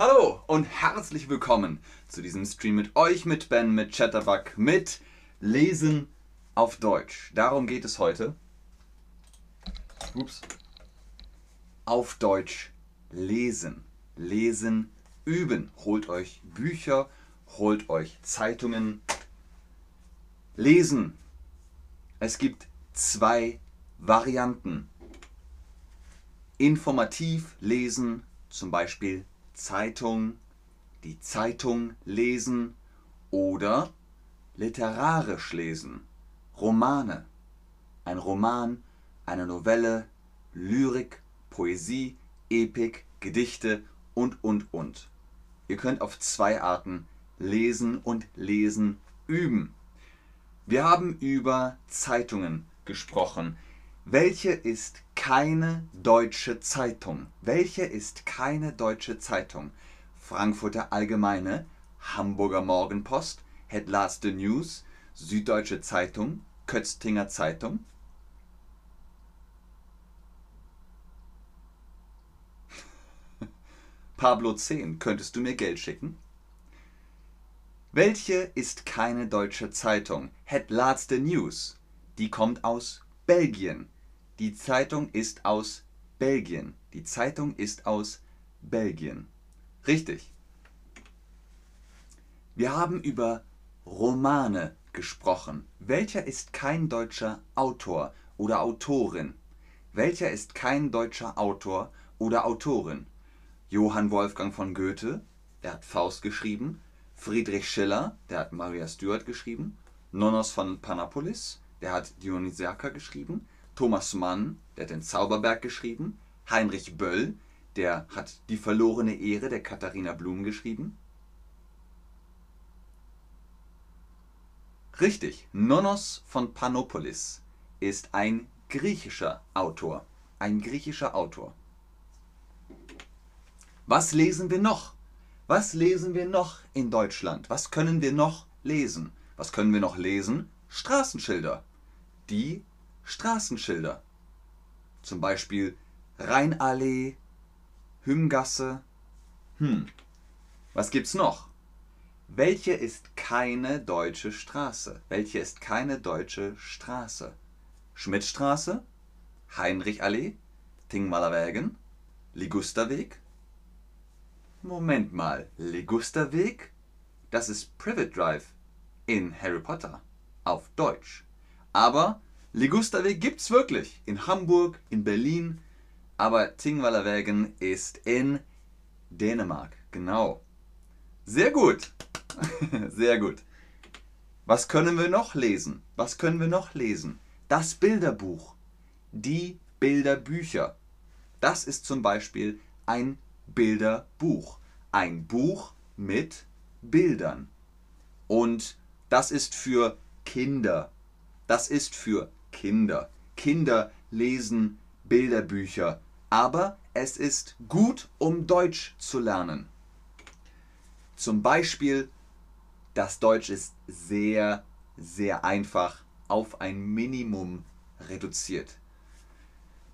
Hallo und herzlich willkommen zu diesem Stream mit euch, mit Ben, mit Chatterbug, mit Lesen auf Deutsch. Darum geht es heute. Ups. Auf Deutsch lesen. Lesen, üben. Holt euch Bücher, holt euch Zeitungen. Lesen. Es gibt zwei Varianten. Informativ lesen, zum Beispiel Zeitung, die Zeitung lesen oder literarisch lesen, Romane. Ein Roman, eine Novelle, Lyrik, Poesie, Epik, Gedichte und, und, und. Ihr könnt auf zwei Arten lesen und lesen üben. Wir haben über Zeitungen gesprochen. Welche ist keine deutsche Zeitung? Welche ist keine deutsche Zeitung? Frankfurter Allgemeine, Hamburger Morgenpost, Het Laatste News, Süddeutsche Zeitung, Kötztinger Zeitung? Pablo 10, könntest du mir Geld schicken? Welche ist keine deutsche Zeitung? Het Laatste News. Die kommt aus Belgien. Die Zeitung ist aus Belgien. Die Zeitung ist aus Belgien. Richtig. Wir haben über Romane gesprochen. Welcher ist kein deutscher Autor oder Autorin? Welcher ist kein deutscher Autor oder Autorin? Johann Wolfgang von Goethe, der hat Faust geschrieben. Friedrich Schiller, der hat Maria Stuart geschrieben. Nonnos von Panapolis, der hat Dionysiaka geschrieben. Thomas Mann, der hat den Zauberberg geschrieben. Heinrich Böll, der hat Die verlorene Ehre der Katharina Blum geschrieben. Richtig, Nonnos von Panopolis ist ein griechischer Autor. Ein griechischer Autor. Was lesen wir noch? Was lesen wir noch in Deutschland? Was können wir noch lesen? Was können wir noch lesen? Straßenschilder. Die Straßenschilder. Zum Beispiel Rheinallee, Hymgasse. Hm, was gibt's noch? Welche ist keine deutsche Straße? Welche ist keine deutsche Straße? Schmidtstraße, Heinrichallee, Tingmalerwägen, Ligusterweg? Moment mal, Ligusterweg? Das ist Privet Drive in Harry Potter auf Deutsch. Aber Ligusterweg gibt's wirklich in Hamburg, in Berlin, aber Tingwallerwägen ist in Dänemark. Genau. Sehr gut. Sehr gut. Was können wir noch lesen? Was können wir noch lesen? Das Bilderbuch. Die Bilderbücher. Das ist zum Beispiel ein Bilderbuch. Ein Buch mit Bildern. Und das ist für Kinder. Das ist für Kinder. Kinder lesen Bilderbücher. Aber es ist gut, um Deutsch zu lernen. Zum Beispiel, das Deutsch ist sehr, sehr einfach auf ein Minimum reduziert.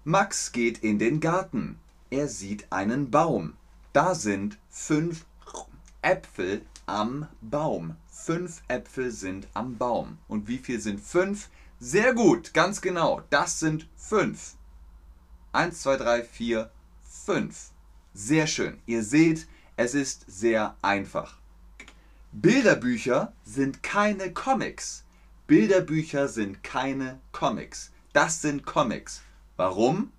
Max geht in den Garten. Er sieht einen Baum. Da sind fünf Äpfel am Baum. Fünf Äpfel sind am Baum. Und wie viel sind fünf? Sehr gut, ganz genau. Das sind fünf. Eins, zwei, drei, vier, fünf. Sehr schön. Ihr seht, es ist sehr einfach. Bilderbücher sind keine Comics. Bilderbücher sind keine Comics. Das sind Comics. Warum?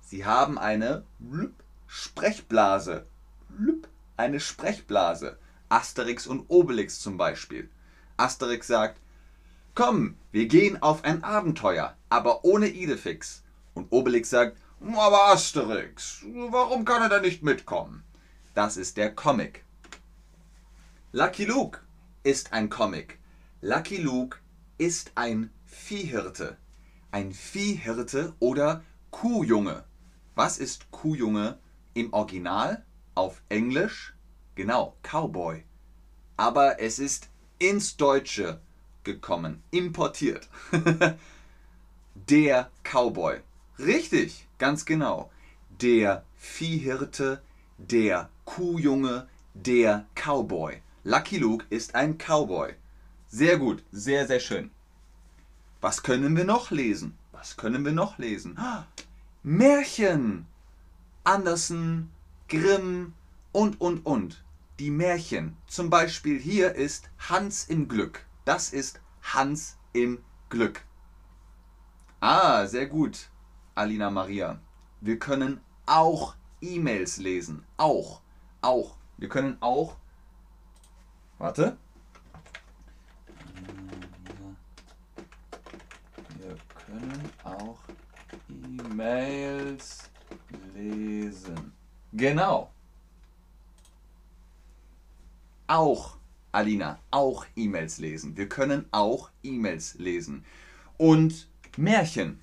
Sie haben eine Sprechblase. Eine Sprechblase. Asterix und Obelix zum Beispiel. Asterix sagt, komm, wir gehen auf ein Abenteuer, aber ohne Idefix. Und Obelix sagt, aber Asterix, warum kann er da nicht mitkommen? Das ist der Comic. Lucky Luke ist ein Comic. Lucky Luke ist ein Viehhirte. Ein Viehhirte oder Kuhjunge. Was ist Kuhjunge im Original auf Englisch? Genau, Cowboy. Aber es ist ins Deutsche gekommen, importiert. Der Cowboy. Richtig, ganz genau. Der Viehhirte, der Kuhjunge, der Cowboy. Lucky Luke ist ein Cowboy. Sehr gut, sehr, sehr schön. Was können wir noch lesen? Was können wir noch lesen? Märchen. Andersen, Grimm und, und, und. Die Märchen. Zum Beispiel hier ist Hans im Glück. Das ist Hans im Glück. Ah, sehr gut, Alina Maria. Wir können auch E-Mails lesen. Auch. Auch. Wir können auch. Warte. Wir können auch E-Mails lesen. Genau. Auch, Alina, auch E-Mails lesen. Wir können auch E-Mails lesen. Und Märchen.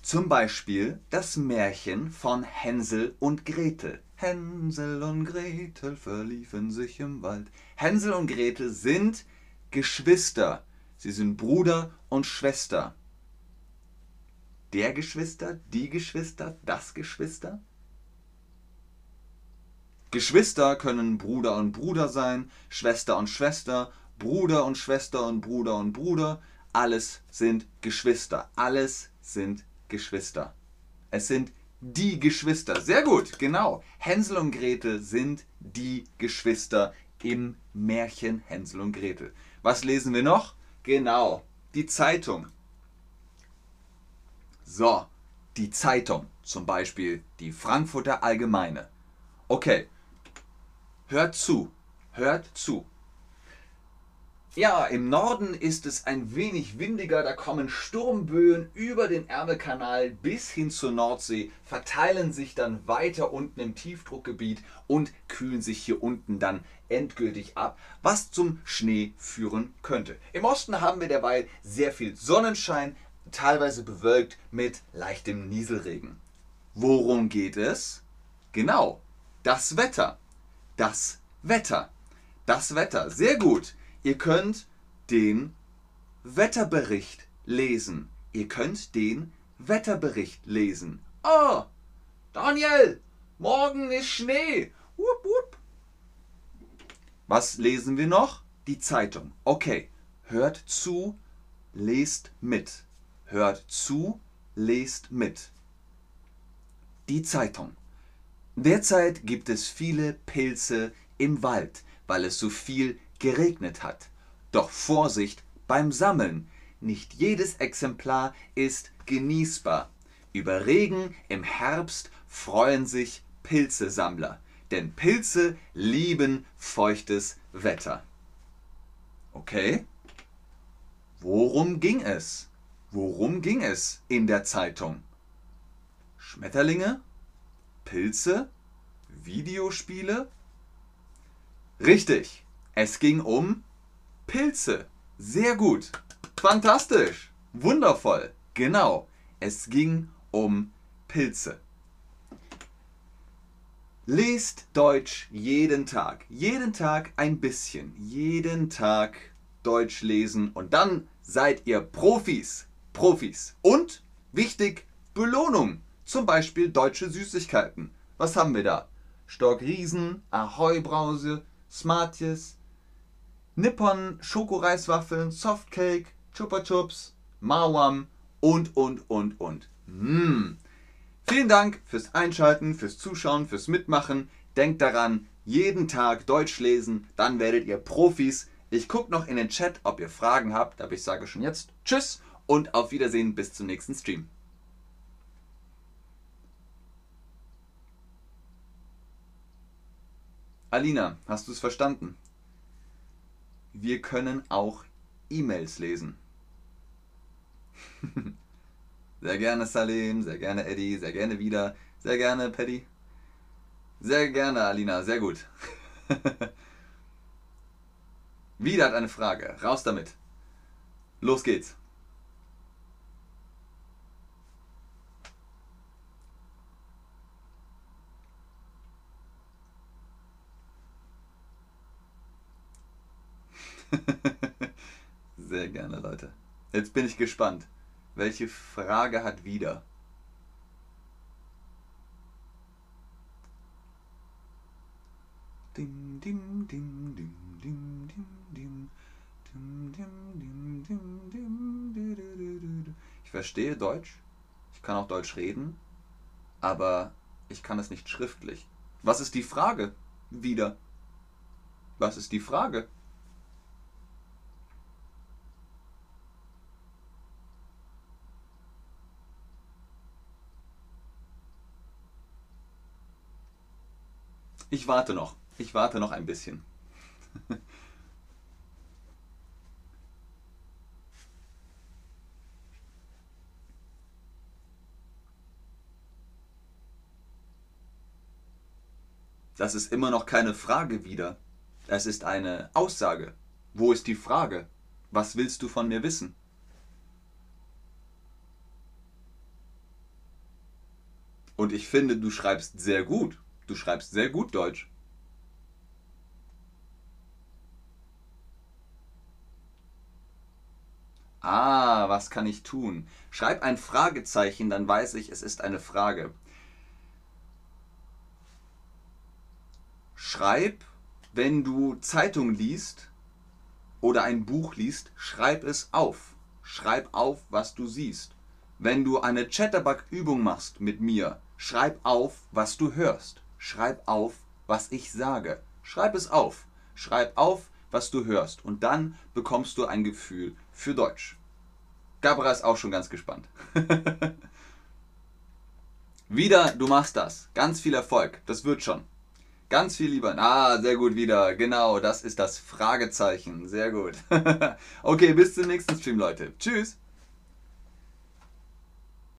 Zum Beispiel das Märchen von Hänsel und Gretel. Hänsel und Gretel verliefen sich im Wald. Hänsel und Gretel sind Geschwister. Sie sind Bruder und Schwester. Der Geschwister, die Geschwister, das Geschwister? Geschwister können Bruder und Bruder sein, Schwester und Schwester, Bruder und Schwester und Bruder und Bruder. Alles sind Geschwister. Alles sind Geschwister. Es sind die Geschwister. Sehr gut, genau. Hänsel und Gretel sind die Geschwister im Märchen Hänsel und Gretel. Was lesen wir noch? Genau, die Zeitung. So, die Zeitung. Zum Beispiel die Frankfurter Allgemeine. Okay, hört zu, hört zu. Ja, im Norden ist es ein wenig windiger, da kommen Sturmböen über den Ärmelkanal bis hin zur Nordsee, verteilen sich dann weiter unten im Tiefdruckgebiet und kühlen sich hier unten dann endgültig ab, was zum Schnee führen könnte. Im Osten haben wir derweil sehr viel Sonnenschein, teilweise bewölkt mit leichtem Nieselregen. Worum geht es? Genau, das Wetter. Das Wetter. Das Wetter. Sehr gut. Ihr könnt den Wetterbericht lesen. Ihr könnt den Wetterbericht lesen. Oh, Daniel, morgen ist Schnee. Wupp, wupp. Was lesen wir noch? Die Zeitung. Okay, hört zu, lest mit. Hört zu, lest mit. Die Zeitung. Derzeit gibt es viele Pilze im Wald, weil es so viel geregnet hat. Doch Vorsicht beim Sammeln. Nicht jedes Exemplar ist genießbar. Über Regen im Herbst freuen sich Pilzesammler, denn Pilze lieben feuchtes Wetter. Okay? Worum ging es? Worum ging es in der Zeitung? Schmetterlinge? Pilze? Videospiele? Richtig. Es ging um Pilze. Sehr gut. Fantastisch. Wundervoll. Genau. Es ging um Pilze. Lest Deutsch jeden Tag. Jeden Tag ein bisschen. Jeden Tag Deutsch lesen und dann seid ihr Profis. Profis. Und wichtig, Belohnung. Zum Beispiel deutsche Süßigkeiten. Was haben wir da? Stork Riesen, Ahoi Brause, Smarties, Nippon Schokoreiswaffeln, Softcake, Chupa Chups, Mawam und, und, und, und. Mmh. Vielen Dank fürs Einschalten, fürs Zuschauen, fürs Mitmachen. Denkt daran, jeden Tag Deutsch lesen, dann werdet ihr Profis. Ich gucke noch in den Chat, ob ihr Fragen habt, aber ich sage schon jetzt Tschüss und auf Wiedersehen bis zum nächsten Stream. Alina, hast du es verstanden? wir können auch E-Mails lesen. sehr gerne Salim, sehr gerne Eddie, sehr gerne wieder, sehr gerne Paddy. Sehr gerne Alina, sehr gut. wieder hat eine Frage, raus damit. Los geht's. Sehr gerne, Leute. Jetzt bin ich gespannt. Welche Frage hat wieder? Dim, dim, dim, dim, dim, dim, dim. Ich verstehe Deutsch. Ich kann auch Deutsch reden. Aber ich kann es nicht schriftlich. Was ist die Frage? Wieder. Was ist die Frage? Ich warte noch. Ich warte noch ein bisschen. Das ist immer noch keine Frage wieder. Es ist eine Aussage. Wo ist die Frage? Was willst du von mir wissen? Und ich finde, du schreibst sehr gut. Du schreibst sehr gut Deutsch. Ah, was kann ich tun? Schreib ein Fragezeichen, dann weiß ich, es ist eine Frage. Schreib, wenn du Zeitung liest oder ein Buch liest, schreib es auf. Schreib auf, was du siehst. Wenn du eine Chatterbug-Übung machst mit mir, schreib auf, was du hörst. Schreib auf, was ich sage. Schreib es auf. Schreib auf, was du hörst. Und dann bekommst du ein Gefühl für Deutsch. Gabra ist auch schon ganz gespannt. wieder, du machst das. Ganz viel Erfolg. Das wird schon. Ganz viel lieber. Ah, sehr gut wieder. Genau, das ist das Fragezeichen. Sehr gut. okay, bis zum nächsten Stream, Leute. Tschüss.